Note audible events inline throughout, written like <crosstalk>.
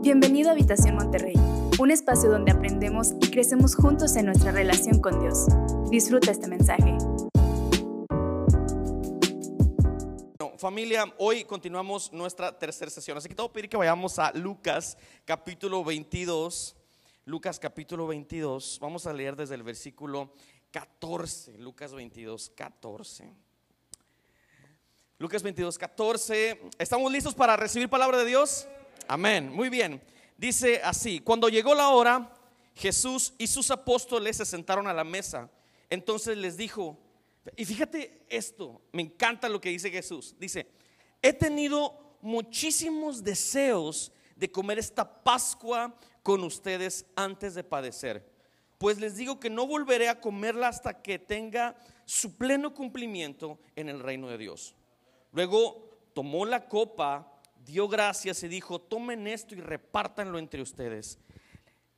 Bienvenido a Habitación Monterrey, un espacio donde aprendemos y crecemos juntos en nuestra relación con Dios. Disfruta este mensaje. familia, hoy continuamos nuestra tercera sesión, así que te voy a pedir que vayamos a Lucas capítulo 22. Lucas capítulo 22, vamos a leer desde el versículo 14, Lucas 22, 14. Lucas 22, 14. ¿Estamos listos para recibir palabra de Dios? Amén. Muy bien. Dice así, cuando llegó la hora, Jesús y sus apóstoles se sentaron a la mesa. Entonces les dijo, y fíjate esto, me encanta lo que dice Jesús. Dice, he tenido muchísimos deseos de comer esta Pascua con ustedes antes de padecer. Pues les digo que no volveré a comerla hasta que tenga su pleno cumplimiento en el reino de Dios. Luego tomó la copa dio gracias y dijo, tomen esto y repártanlo entre ustedes.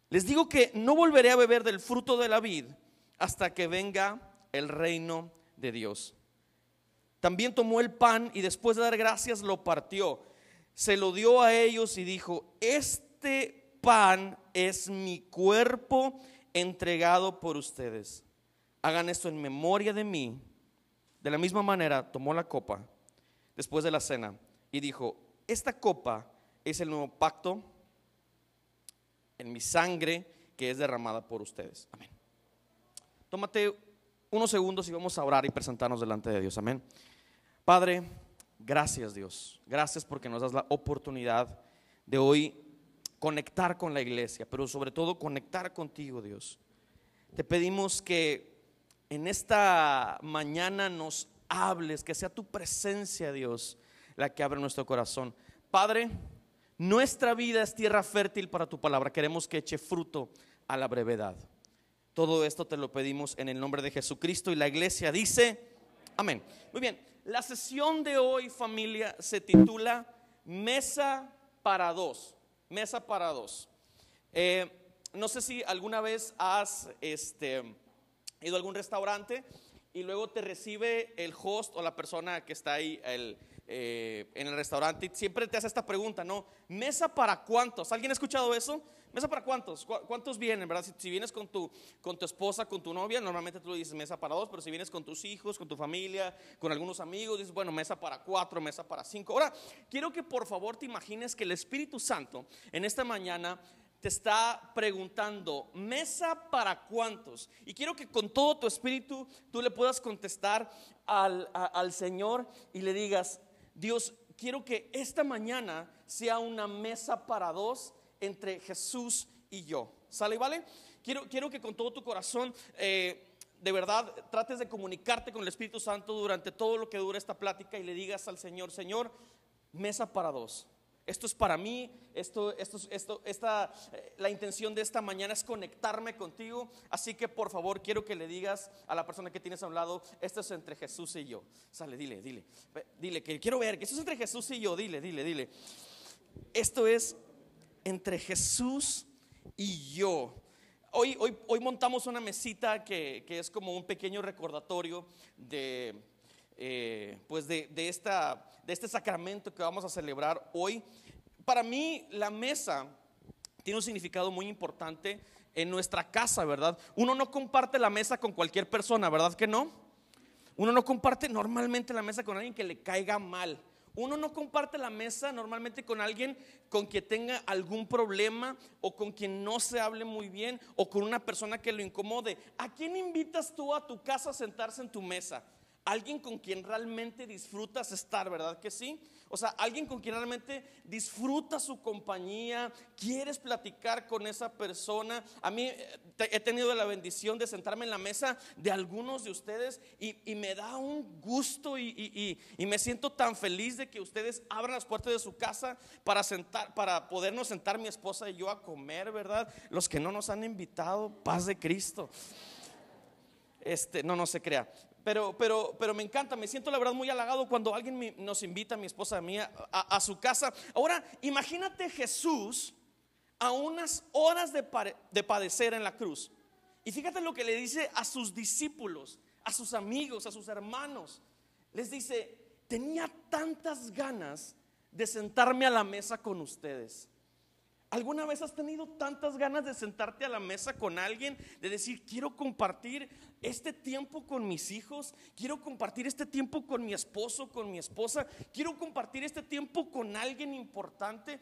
Les digo que no volveré a beber del fruto de la vid hasta que venga el reino de Dios. También tomó el pan y después de dar gracias lo partió. Se lo dio a ellos y dijo, este pan es mi cuerpo entregado por ustedes. Hagan esto en memoria de mí. De la misma manera tomó la copa después de la cena y dijo, esta copa es el nuevo pacto en mi sangre que es derramada por ustedes. Amén. Tómate unos segundos y vamos a orar y presentarnos delante de Dios. Amén. Padre, gracias Dios. Gracias porque nos das la oportunidad de hoy conectar con la iglesia, pero sobre todo conectar contigo, Dios. Te pedimos que en esta mañana nos hables, que sea tu presencia, Dios, la que abre nuestro corazón. Padre, nuestra vida es tierra fértil para tu palabra. Queremos que eche fruto a la brevedad. Todo esto te lo pedimos en el nombre de Jesucristo y la iglesia dice, amén. Muy bien, la sesión de hoy familia se titula Mesa para dos. Mesa para dos. Eh, no sé si alguna vez has este, ido a algún restaurante y luego te recibe el host o la persona que está ahí, el, eh, en el restaurante siempre te hace esta pregunta, ¿no? ¿Mesa para cuántos? ¿Alguien ha escuchado eso? ¿Mesa para cuántos? ¿Cuántos vienen, verdad? Si, vienes con tu, con tu esposa, con tu novia, normalmente tú dices mesa para dos, pero si vienes con tus hijos, con tu familia, con algunos amigos, dices, bueno, mesa para cuatro, mesa para cinco. Ahora, quiero que por favor te imagines que el Espíritu Santo en esta mañana te está preguntando, ¿mesa para cuántos? Y quiero que con todo tu espíritu tú le puedas contestar al, al Señor y le digas, Dios, quiero que esta mañana sea una mesa para dos entre Jesús y yo. ¿Sale y vale? Quiero, quiero que con todo tu corazón, eh, de verdad, trates de comunicarte con el Espíritu Santo durante todo lo que dura esta plática y le digas al Señor, Señor, mesa para dos. Esto es para mí, esto, esto, esto, esta, eh, la intención de esta mañana es conectarme contigo. Así que por favor quiero que le digas a la persona que tienes a un lado, esto es entre Jesús y yo. Sale, dile, dile, dile que quiero ver que esto es entre Jesús y yo. Dile, dile, dile. Esto es entre Jesús y yo. Hoy, hoy, hoy montamos una mesita que, que es como un pequeño recordatorio de, eh, pues de, de, esta, de este sacramento que vamos a celebrar hoy. Para mí la mesa tiene un significado muy importante en nuestra casa, ¿verdad? Uno no comparte la mesa con cualquier persona, ¿verdad que no? Uno no comparte normalmente la mesa con alguien que le caiga mal. Uno no comparte la mesa normalmente con alguien con quien tenga algún problema o con quien no se hable muy bien o con una persona que lo incomode. ¿A quién invitas tú a tu casa a sentarse en tu mesa? Alguien con quien realmente disfrutas estar, ¿verdad que sí? O sea, alguien con quien realmente disfruta su compañía, quieres platicar con esa persona. A mí eh, he tenido la bendición de sentarme en la mesa de algunos de ustedes y, me da un gusto y, me siento tan feliz de que ustedes abran las puertas de su casa para, sentar, para podernos sentar mi esposa y yo a comer, ¿verdad? Los que no nos han invitado, paz de Cristo. Este, no, no se crea. Pero, pero, pero me encanta, me siento la verdad muy halagado cuando alguien nos invita, mi esposa mía, a, a, su casa. Ahora, imagínate Jesús a unas horas de, de padecer en la cruz. Y fíjate lo que le dice a sus discípulos, a sus amigos, a sus hermanos. Les dice, tenía tantas ganas de sentarme a la mesa con ustedes. ¿Alguna vez has tenido tantas ganas de sentarte a la mesa con alguien, de decir, quiero compartir este tiempo con mis hijos, quiero compartir este tiempo con mi esposo, con mi esposa, quiero compartir este tiempo con alguien importante?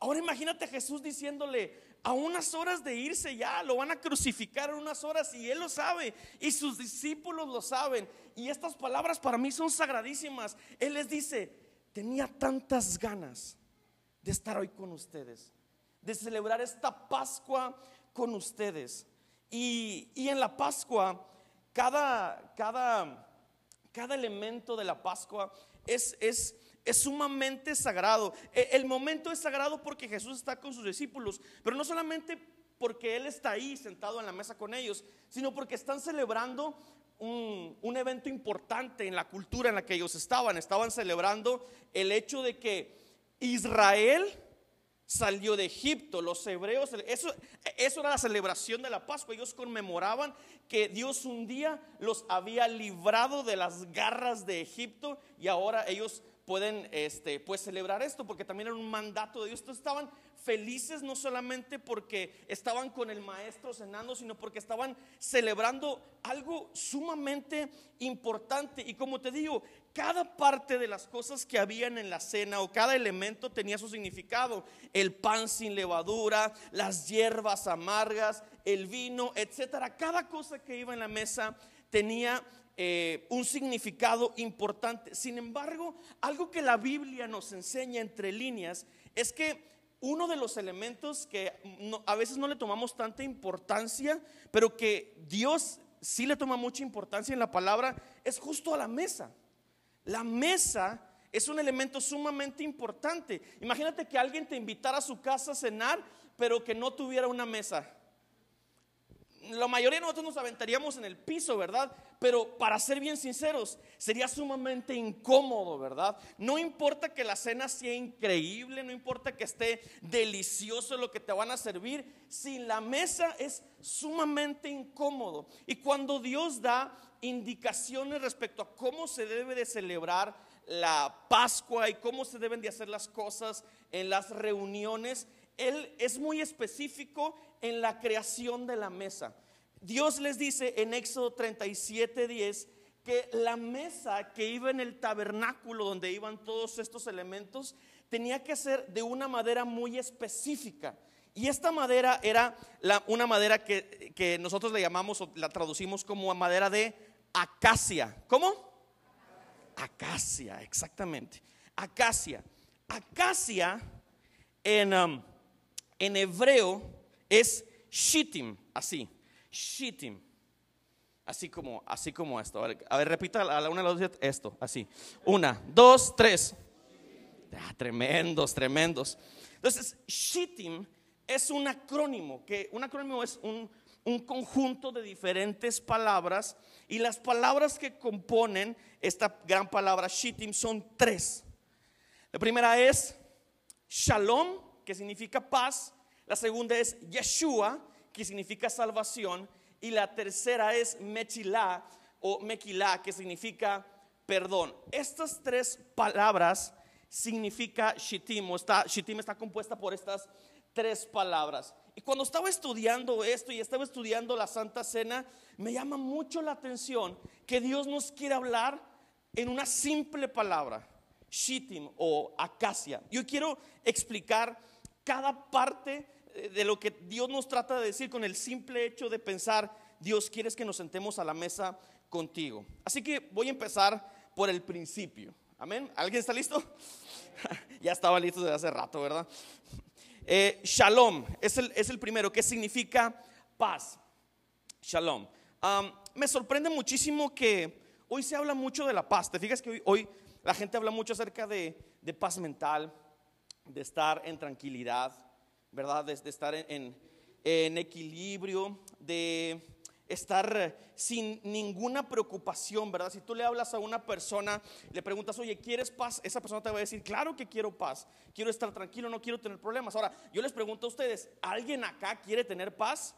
Ahora imagínate a Jesús diciéndole, a unas horas de irse ya, lo van a crucificar en unas horas y él lo sabe y sus discípulos lo saben. Y estas palabras para mí son sagradísimas. Él les dice, tenía tantas ganas de estar hoy con ustedes de celebrar esta Pascua con ustedes. Y, en la Pascua, cada, cada, cada elemento de la Pascua es, es, es sumamente sagrado. E, el momento es sagrado porque Jesús está con sus discípulos, pero no solamente porque Él está ahí sentado en la mesa con ellos, sino porque están celebrando un, un, evento importante en la cultura en la que ellos estaban. Estaban celebrando el hecho de que Israel salió de Egipto, los hebreos, eso, eso era la celebración de la Pascua, ellos conmemoraban que Dios un día los había librado de las garras de Egipto y ahora ellos pueden este, pues celebrar esto porque también era un mandato de Dios. Entonces estaban felices no solamente porque estaban con el maestro cenando, sino porque estaban celebrando algo sumamente importante. Y como te digo, cada parte de las cosas que habían en la cena o cada elemento tenía su significado. El pan sin levadura, las hierbas amargas, el vino, etcétera. Cada cosa que iba en la mesa tenía eh, un significado importante. Sin embargo, algo que la Biblia nos enseña entre líneas es que uno de los elementos que a veces no le tomamos tanta importancia, pero que Dios sí le toma mucha importancia en la palabra, es justo a la mesa. La mesa es un elemento sumamente importante. Imagínate que alguien te invitara a su casa a cenar, pero que no tuviera una mesa. La mayoría de nosotros nos aventaríamos en el piso, ¿verdad? Pero para ser bien sinceros, sería sumamente incómodo, ¿verdad? No importa que la cena sea increíble, no importa que esté delicioso lo que te van a servir, sin la mesa es sumamente incómodo. Y cuando Dios da indicaciones respecto a cómo se debe de celebrar la Pascua y cómo se deben de hacer las cosas en las reuniones, Él es muy específico en la creación de la mesa. Dios les dice en Éxodo 37, 10 que la mesa que iba en el tabernáculo donde iban todos estos elementos tenía que ser de una madera muy específica. Y esta madera era una madera que, nosotros le llamamos o la traducimos como madera de acacia. ¿Cómo? Acacia, exactamente. Acacia. Acacia en, um, en hebreo es shittim, así. Shittim. Así como, así como esto. A ver, repita a la una, a la dos, esto, así. Una, dos, tres. Ah, tremendos, tremendos. Entonces, shittim es un acrónimo, que un acrónimo es un, un conjunto de diferentes palabras y las palabras que componen esta gran palabra shittim son tres. La primera es shalom, que significa paz. La segunda es Yeshua, que significa salvación. Y la tercera es Mechilá o Mequilá, que significa perdón. Estas tres palabras significa shittim, o está, shittim está compuesta por estas tres palabras. Y cuando estaba estudiando esto y estaba estudiando la Santa Cena, me llama mucho la atención que Dios nos quiere hablar en una simple palabra, shittim o acacia. Yo quiero explicar cada parte de lo que Dios nos trata de decir con el simple hecho de pensar, Dios, quieres que nos sentemos a la mesa contigo. Así que voy a empezar por el principio. Amén. ¿Alguien está listo? <laughs> ya estaba listo desde hace rato, ¿verdad? Eh, shalom es el, es el, primero, que significa paz. Shalom. me sorprende muchísimo que hoy se habla mucho de la paz. Te fijas que hoy, la gente habla mucho acerca de, paz mental, de estar en tranquilidad, ¿verdad? De, estar en, en equilibrio, de estar sin ninguna preocupación, ¿verdad? Si tú le hablas a una persona, le preguntas, oye, ¿quieres paz? Esa persona te va a decir, claro que quiero paz, quiero estar tranquilo, no quiero tener problemas. Ahora, yo les pregunto a ustedes, ¿alguien acá quiere tener paz?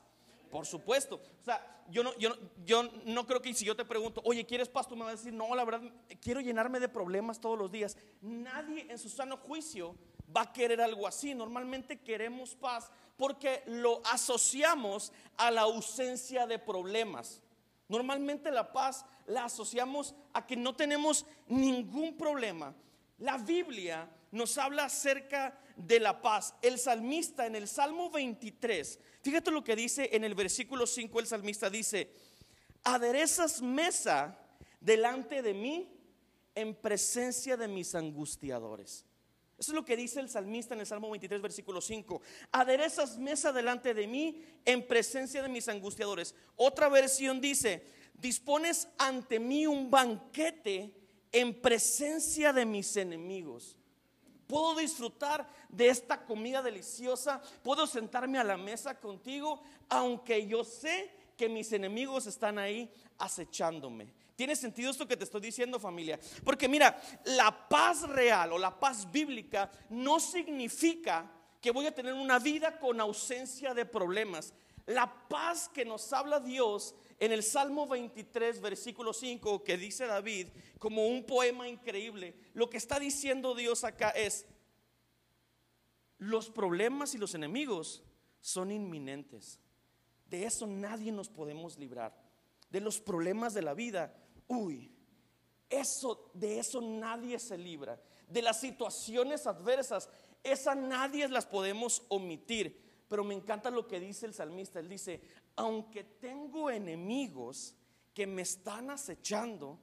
Por supuesto. O sea, yo no, yo, yo no creo que si yo te pregunto, oye, ¿quieres paz? Tú me vas a decir, no, la verdad, quiero llenarme de problemas todos los días. Nadie en su sano juicio va a querer algo así. Normalmente queremos paz porque lo asociamos a la ausencia de problemas. Normalmente la paz la asociamos a que no tenemos ningún problema. La Biblia nos habla acerca de la paz. El salmista en el Salmo 23, fíjate lo que dice en el versículo 5, el salmista dice, aderezas mesa delante de mí en presencia de mis angustiadores. Eso es lo que dice el salmista en el Salmo 23, versículo 5. Aderezas mesa delante de mí en presencia de mis angustiadores. Otra versión dice, dispones ante mí un banquete en presencia de mis enemigos. Puedo disfrutar de esta comida deliciosa. Puedo sentarme a la mesa contigo, aunque yo sé que mis enemigos están ahí acechándome. ¿Tiene sentido esto que te estoy diciendo familia? Porque mira, la paz real o la paz bíblica no significa que voy a tener una vida con ausencia de problemas. La paz que nos habla Dios en el Salmo 23, versículo 5, que dice David, como un poema increíble, lo que está diciendo Dios acá es, los problemas y los enemigos son inminentes. De eso nadie nos podemos librar. De los problemas de la vida uy, eso, de eso nadie se libra. De las situaciones adversas, esas nadie las podemos omitir. Pero me encanta lo que dice el salmista. Él dice, aunque tengo enemigos que me están acechando,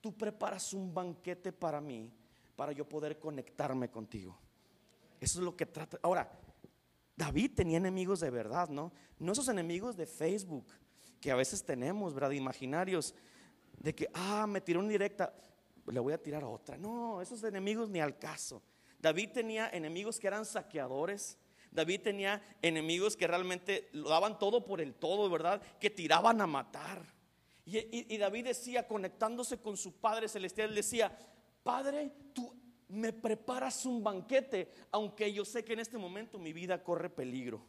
tú preparas un banquete para mí, para yo poder conectarme contigo. Eso es lo que trata. Ahora, David tenía enemigos de verdad, ¿no? No esos enemigos de Facebook que a veces tenemos, ¿verdad? Imaginarios de que, ah, me tiró una directa, le voy a tirar otra. No, esos enemigos ni al caso. David tenía enemigos que eran saqueadores. David tenía enemigos que realmente lo daban todo por el todo, ¿verdad? Que tiraban a matar. Y, y David decía, conectándose con su Padre Celestial, decía, Padre, tú me preparas un banquete, aunque yo sé que en este momento mi vida corre peligro.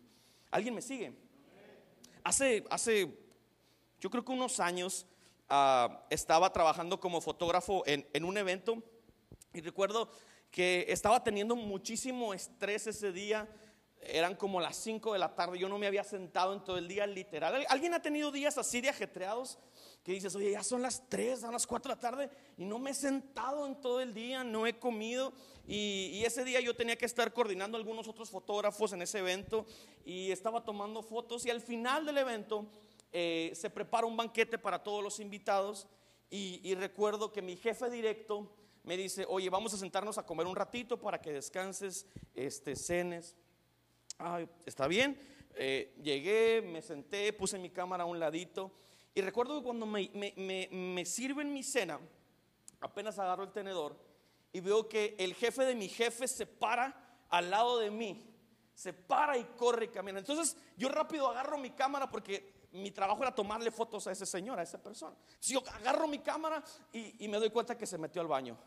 ¿Alguien me sigue? Hace, hace, yo creo que unos años, Ah, estaba trabajando como fotógrafo en, un evento y recuerdo que estaba teniendo muchísimo estrés ese día. Eran como las 5 de la tarde, yo no me había sentado en todo el día literal. ¿Alguien ha tenido días así de ajetreados? Que dices, oye, ya son las 3, son las 4 de la tarde y no me he sentado en todo el día, no he comido. Y, y, ese día yo tenía que estar coordinando algunos otros fotógrafos en ese evento y estaba tomando fotos y al final del evento eh, se prepara un banquete para todos los invitados y, recuerdo que mi jefe directo me dice, oye, vamos a sentarnos a comer un ratito para que descanses, este, cenes. está bien. Eh, llegué, me senté, puse mi cámara a un ladito y recuerdo que cuando me, me, me sirven mi cena, apenas agarro el tenedor y veo que el jefe de mi jefe se para al lado de mí, se para y corre y camina. Entonces yo rápido agarro mi cámara porque mi trabajo era tomarle fotos a ese señor, a esa persona. Si yo agarro mi cámara y, me doy cuenta que se metió al baño.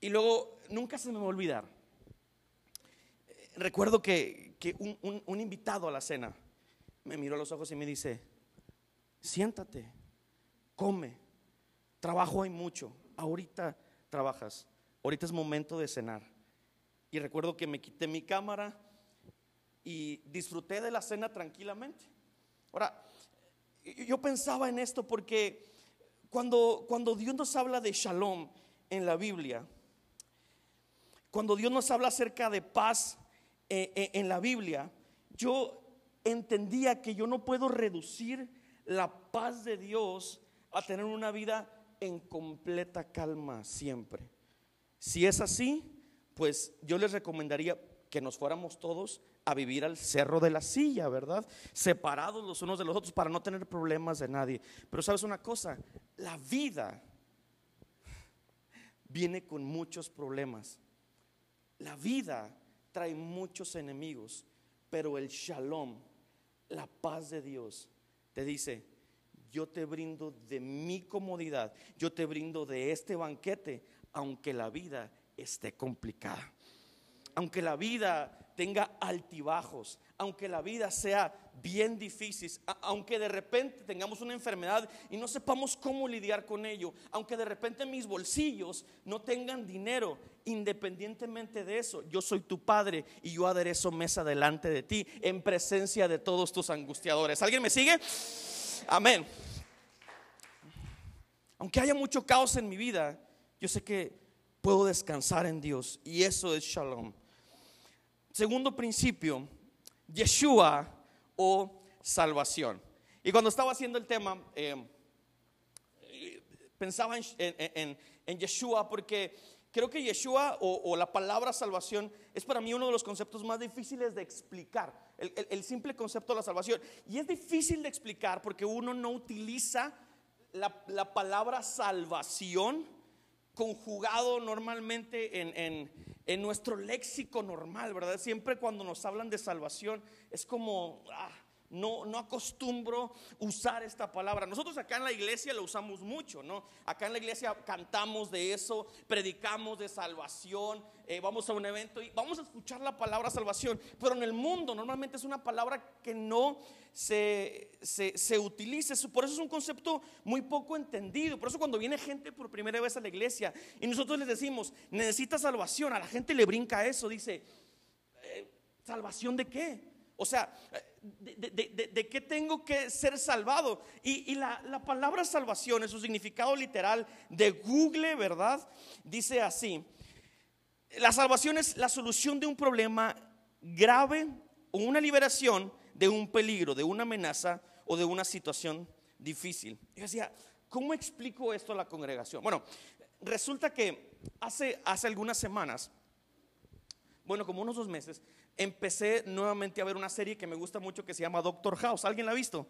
Y luego, nunca se me va a olvidar. Recuerdo que, un, un invitado a la cena me miró a los ojos y me dice, siéntate, come, trabajo hay mucho, ahorita trabajas, ahorita es momento de cenar. Y recuerdo que me quité mi cámara, y disfruté de la cena tranquilamente. Ahora, yo pensaba en esto porque cuando, cuando Dios nos habla de shalom en la Biblia, cuando Dios nos habla acerca de paz eh, eh, en la Biblia, yo entendía que yo no puedo reducir la paz de Dios a tener una vida en completa calma siempre. Si es así, pues yo les recomendaría que nos fuéramos todos a vivir al cerro de la silla, ¿verdad? Separados los unos de los otros para no tener problemas de nadie. Pero sabes una cosa, la vida viene con muchos problemas. La vida trae muchos enemigos, pero el shalom, la paz de Dios, te dice, yo te brindo de mi comodidad, yo te brindo de este banquete, aunque la vida esté complicada. Aunque la vida tenga altibajos, aunque la vida sea bien difícil, aunque de repente tengamos una enfermedad y no sepamos cómo lidiar con ello, aunque de repente mis bolsillos no tengan dinero, independientemente de eso, yo soy tu padre y yo aderezo mesa delante de ti en presencia de todos tus angustiadores. ¿Alguien me sigue? Amén. Aunque haya mucho caos en mi vida, yo sé que puedo descansar en Dios y eso es shalom. Segundo principio, Yeshua o salvación. Y cuando estaba haciendo el tema, eh, pensaba en, Yeshua porque creo que Yeshua o, la palabra salvación es para mí uno de los conceptos más difíciles de explicar, el, simple concepto de la salvación. Y es difícil de explicar porque uno no utiliza la, la palabra salvación conjugado normalmente en, nuestro léxico normal, ¿verdad? Siempre cuando nos hablan de salvación es como, ah, no, no acostumbro usar esta palabra. Nosotros acá en la iglesia lo usamos mucho, ¿no? Acá en la iglesia cantamos de eso, predicamos de salvación, eh, vamos a un evento y vamos a escuchar la palabra salvación. Pero en el mundo normalmente es una palabra que no se, se, se utiliza. Por eso es un concepto muy poco entendido. Por eso cuando viene gente por primera vez a la iglesia y nosotros les decimos, necesita salvación, a la gente le brinca eso, dice, eh, ¿salvación de qué? O sea, de, qué tengo que ser salvado? Y, la, la, palabra salvación, en su significado literal de Google, ¿verdad? Dice así, la salvación es la solución de un problema grave o una liberación de un peligro, de una amenaza o de una situación difícil. Yo decía, ¿cómo explico esto a la congregación? Bueno, resulta que hace, hace algunas semanas, bueno, como unos dos meses, empecé nuevamente a ver una serie que me gusta mucho que se llama Doctor House. ¿Alguien la ha visto?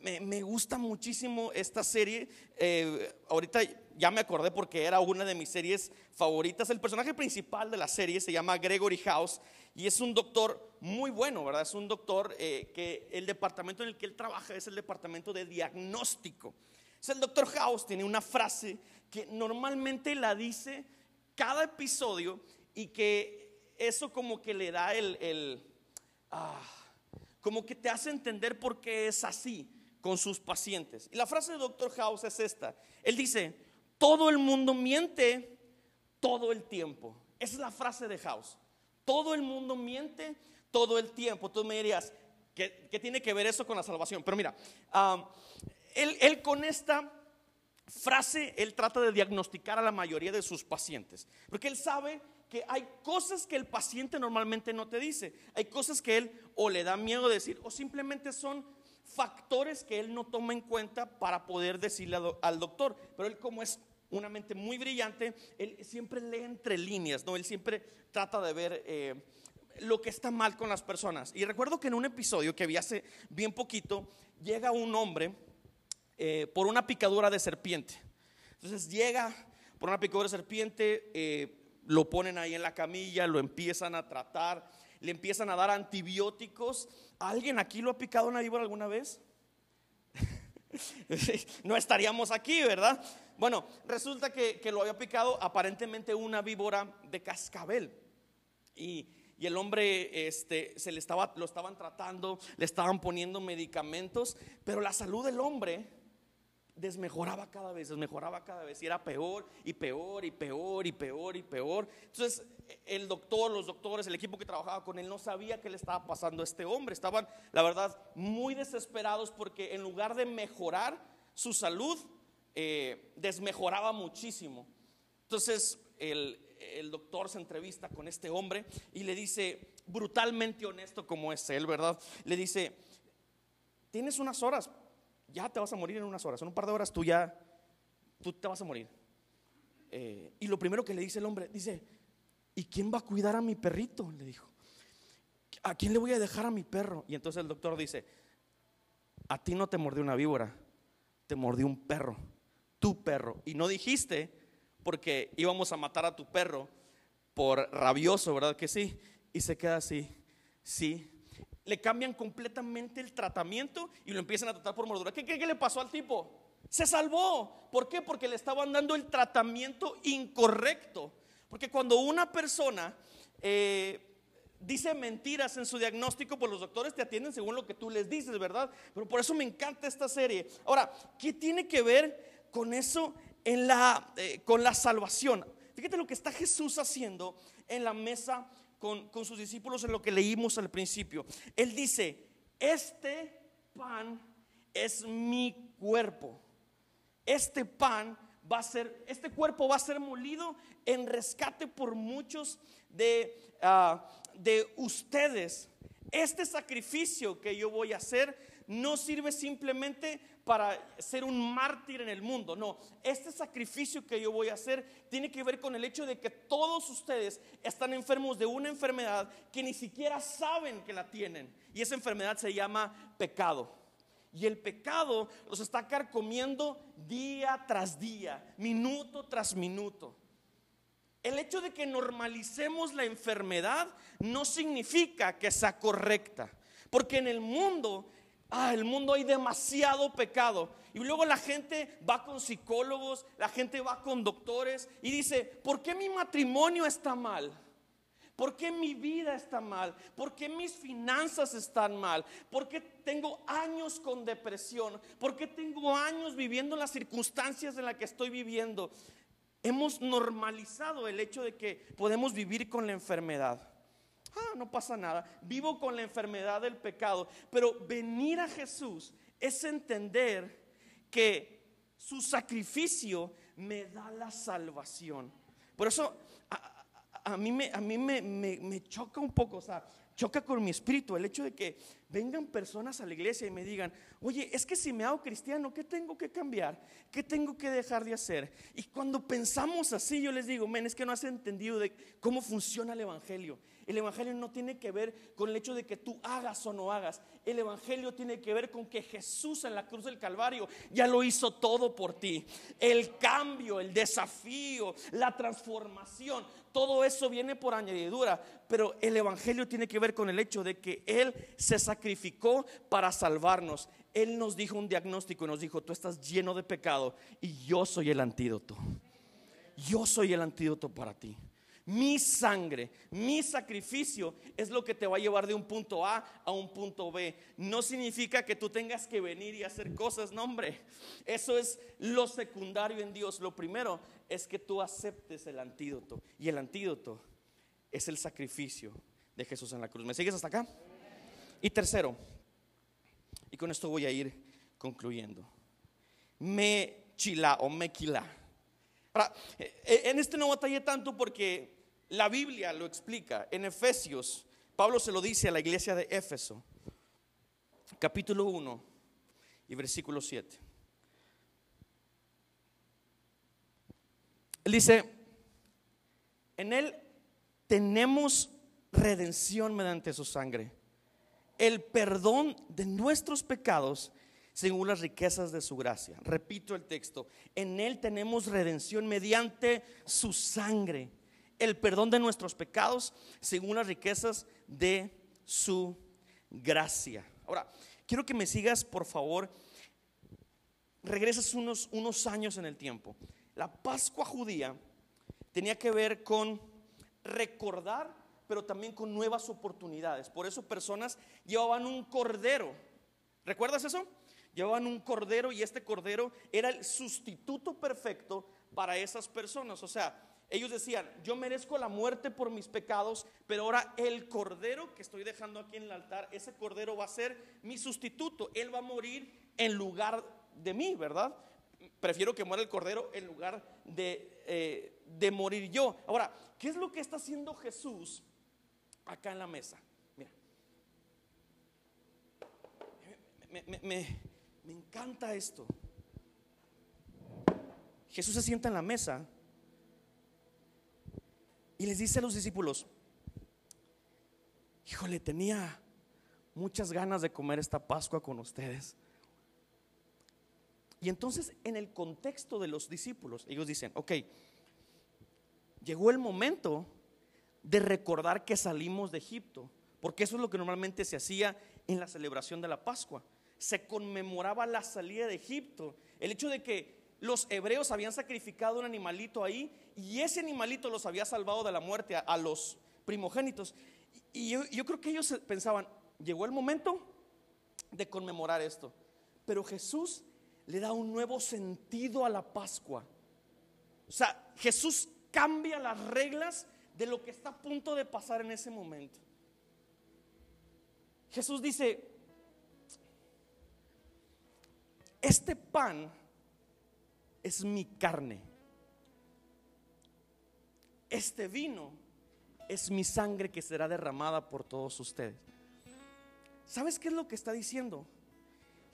Me, gusta muchísimo esta serie. Eh, ahorita ya me acordé porque era una de mis series favoritas. El personaje principal de la serie se llama Gregory House y es un doctor muy bueno, ¿verdad? Es un doctor eh, que el departamento en el que él trabaja es el departamento de diagnóstico. Es el doctor House, tiene una frase que normalmente la dice cada episodio y que eso como que le da el, ah, como que te hace entender por qué es así con sus pacientes. Y la frase de Dr. House es esta. Él dice, todo el mundo miente todo el tiempo. Esa es la frase de House. Todo el mundo miente todo el tiempo. Tú me dirías, ¿qué, tiene que ver eso con la salvación? Pero mira, él, él con esta frase, él trata de diagnosticar a la mayoría de sus pacientes. Porque él sabe que hay cosas que el paciente normalmente no te dice. Hay cosas que él o le da miedo decir o simplemente son factores que él no toma en cuenta para poder decirle al doctor. Pero él como es una mente muy brillante, él siempre lee entre líneas, ¿no? Él siempre trata de ver eh, lo que está mal con las personas. Y recuerdo que en un episodio que vi hace bien poquito, llega un hombre eh, por una picadura de serpiente. Entonces llega por una picadura de serpiente, eh, lo ponen ahí en la camilla, lo empiezan a tratar, le empiezan a dar antibióticos. ¿Alguien aquí lo ha picado una víbora alguna vez? <laughs> no estaríamos aquí, ¿verdad? Bueno, resulta que, lo había picado aparentemente una víbora de cascabel. Y, y el hombre este, se le estaba, lo estaban tratando, le estaban poniendo medicamentos, pero la salud del hombre desmejoraba cada vez, desmejoraba cada vez y era peor y peor y peor y peor y peor. Entonces el doctor, los doctores, el equipo que trabajaba con él no sabía qué le estaba pasando a este hombre. Estaban, la verdad, muy desesperados porque en lugar de mejorar su salud, eh, desmejoraba muchísimo. Entonces el, el doctor se entrevista con este hombre y le dice, brutalmente honesto como es él, ¿verdad? Le dice, tienes unas horas ya te vas a morir en unas horas, en un par de horas tú ya, tú te vas a morir. Eh, y lo primero que le dice el hombre, dice, ¿y quién va a cuidar a mi perrito? Le dijo, ¿a quién le voy a dejar a mi perro? Y entonces el doctor dice, a ti no te mordió una víbora, te mordió un perro, tu perro. Y no dijiste porque íbamos a matar a tu perro por rabioso, ¿verdad que sí? Y se queda así, sí, le cambian completamente el tratamiento y lo empiezan a tratar por mordedura. ¿Qué, qué, le pasó al tipo? Se salvó. ¿Por qué? Porque le estaban dando el tratamiento incorrecto. Porque cuando una persona eh, dice mentiras en su diagnóstico, pues los doctores te atienden según lo que tú les dices, ¿verdad? Pero por eso me encanta esta serie. Ahora, ¿qué tiene que ver con eso en la, eh, con la salvación? Fíjate lo que está Jesús haciendo en la mesa con, sus discípulos en lo que leímos al principio. Él dice, este pan es mi cuerpo. Este pan va a ser, este cuerpo va a ser molido en rescate por muchos de, ah, de ustedes. Este sacrificio que yo voy a hacer no sirve simplemente para ser un mártir en el mundo. No, este sacrificio que yo voy a hacer tiene que ver con el hecho de que todos ustedes están enfermos de una enfermedad que ni siquiera saben que la tienen. Y esa enfermedad se llama pecado. Y el pecado los está carcomiendo día tras día, minuto tras minuto. El hecho de que normalicemos la enfermedad no significa que sea correcta. Porque en el mundo, ah, el mundo hay demasiado pecado. Y luego la gente va con psicólogos, la gente va con doctores y dice, ¿por qué mi matrimonio está mal? ¿Por qué mi vida está mal? ¿Por qué mis finanzas están mal? ¿Por qué tengo años con depresión? ¿Por qué tengo años viviendo las circunstancias en las que estoy viviendo? Hemos normalizado el hecho de que podemos vivir con la enfermedad. Ah, no pasa nada. Vivo con la enfermedad del pecado. Pero venir a Jesús es entender que su sacrificio me da la salvación. Por eso a mí, me, a mí me, me, choca un poco, o sea, choca con mi espíritu el hecho de que vengan personas a la iglesia y me digan, oye, es que si me hago cristiano, ¿qué tengo que cambiar? ¿Qué tengo que dejar de hacer? Y cuando pensamos así, yo les digo, men, es que no has entendido de cómo funciona el Evangelio. El Evangelio no tiene que ver con el hecho de que tú hagas o no hagas. El Evangelio tiene que ver con que Jesús en la cruz del Calvario ya lo hizo todo por ti. El cambio, el desafío, la transformación, todo eso viene por añadidura. Pero el Evangelio tiene que ver con el hecho de que Él se sacrificó para salvarnos. Él nos dijo un diagnóstico y nos dijo, tú estás lleno de pecado y yo soy el antídoto. Yo soy el antídoto para ti. Mi sangre, mi sacrificio es lo que te va a llevar de un punto A a un punto B. No significa que tú tengas que venir y hacer cosas, no hombre. Eso es lo secundario en Dios. Lo primero es que tú aceptes el antídoto. Y el antídoto es el sacrificio de Jesús en la cruz. ¿Me sigues hasta acá? Y tercero, y con esto voy a ir concluyendo. Me chila o me Eh, en este no batallé tanto porque la Biblia lo explica. En Efesios, Pablo se lo dice a la iglesia de Éfeso, capítulo 1 y versículo 7. Él dice, en Él tenemos redención mediante su sangre, el perdón de nuestros pecados según las riquezas de su gracia. Repito el texto, en Él tenemos redención mediante su sangre el perdón de nuestros pecados según las riquezas de su gracia. Ahora, quiero que me sigas, por favor. Regresas unos, unos años en el tiempo. La Pascua judía tenía que ver con recordar, pero también con nuevas oportunidades. Por eso personas llevaban un cordero. ¿Recuerdas eso? Llevaban un cordero y este cordero era el sustituto perfecto para esas personas. O sea, ellos decían, yo merezco la muerte por mis pecados, pero ahora el cordero que estoy dejando aquí en el altar, ese cordero va a ser mi sustituto. Él va a morir en lugar de mí, ¿verdad? Prefiero que muera el cordero en lugar de, eh, de morir yo. Ahora, ¿qué es lo que está haciendo Jesús acá en la mesa? Mira, me, me encanta esto. Jesús se sienta en la mesa y les dice a los discípulos, híjole, tenía muchas ganas de comer esta Pascua con ustedes. Y entonces en el contexto de los discípulos, ellos dicen, ok, llegó el momento de recordar que salimos de Egipto, porque eso es lo que normalmente se hacía en la celebración de la Pascua. Se conmemoraba la salida de Egipto, el hecho de que los hebreos habían sacrificado un animalito ahí y ese animalito los había salvado de la muerte a, los primogénitos. Y yo, yo creo que ellos pensaban, llegó el momento de conmemorar esto. Pero Jesús le da un nuevo sentido a la Pascua. O sea, Jesús cambia las reglas de lo que está a punto de pasar en ese momento. Jesús dice, este pan es mi carne. Este vino es mi sangre que será derramada por todos ustedes. ¿Sabes qué es lo que está diciendo?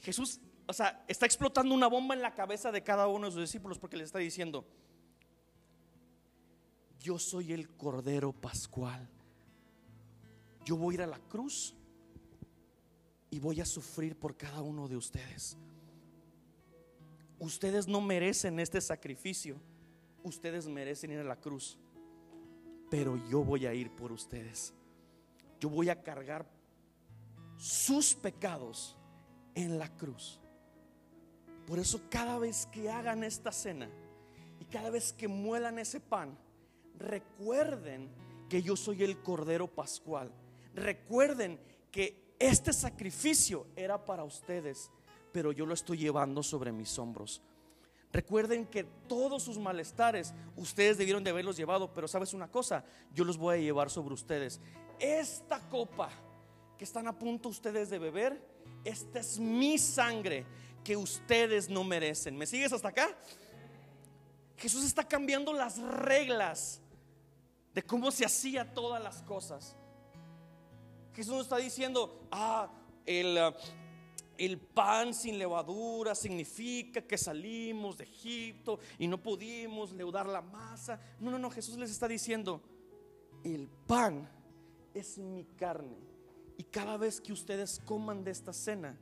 Jesús, o sea, está explotando una bomba en la cabeza de cada uno de sus discípulos porque le está diciendo, yo soy el Cordero Pascual. Yo voy a ir a la cruz y voy a sufrir por cada uno de ustedes. Ustedes no merecen este sacrificio. Ustedes merecen ir a la cruz. Pero yo voy a ir por ustedes. Yo voy a cargar sus pecados en la cruz. Por eso cada vez que hagan esta cena y cada vez que muelan ese pan, recuerden que yo soy el Cordero Pascual. Recuerden que este sacrificio era para ustedes, pero yo lo estoy llevando sobre mis hombros. Recuerden que todos sus malestares ustedes debieron de haberlos llevado, pero sabes una cosa, yo los voy a llevar sobre ustedes. Esta copa que están a punto ustedes de beber, esta es mi sangre que ustedes no merecen. ¿Me sigues hasta acá? Jesús está cambiando las reglas de cómo se hacía todas las cosas. Jesús no está diciendo, ah, el, ah, el pan sin levadura significa que salimos de Egipto y no pudimos leudar la masa. No, no, no, Jesús les está diciendo, el pan es mi carne. Y cada vez que ustedes coman de esta cena,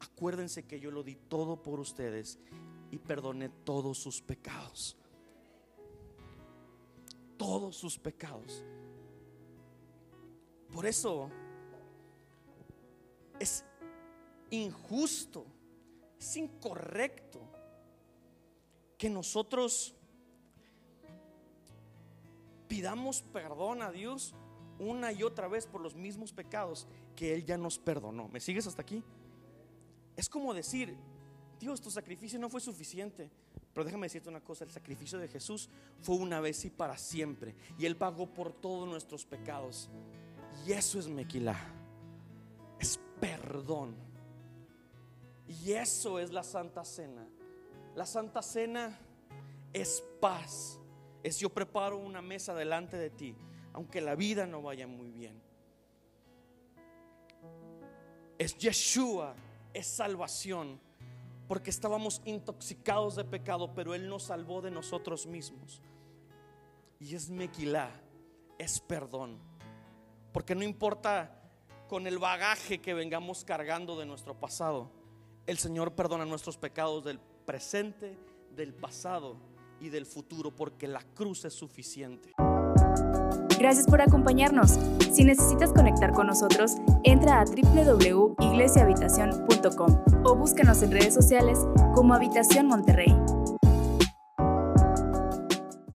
acuérdense que yo lo di todo por ustedes y perdoné todos sus pecados todos sus pecados. Por eso es injusto, es incorrecto que nosotros pidamos perdón a Dios una y otra vez por los mismos pecados que Él ya nos perdonó. ¿Me sigues hasta aquí? Es como decir, Dios, tu sacrificio no fue suficiente. Pero déjame decirte una cosa, el sacrificio de Jesús fue una vez y para siempre. Y Él pagó por todos nuestros pecados. Y eso es mequilá. Es perdón. Y eso es la Santa Cena. La Santa Cena es paz. Es yo preparo una mesa delante de ti, aunque la vida no vaya muy bien. Es Yeshua, es salvación porque estábamos intoxicados de pecado, pero Él nos salvó de nosotros mismos. Y es mequilá, es perdón. Porque no importa con el bagaje que vengamos cargando de nuestro pasado, el Señor perdona nuestros pecados del presente, del pasado y del futuro, porque la cruz es suficiente. Gracias por acompañarnos. Si necesitas conectar con nosotros, entra a www.iglesiahabitacion.com o búscanos en redes sociales como Habitación Monterrey.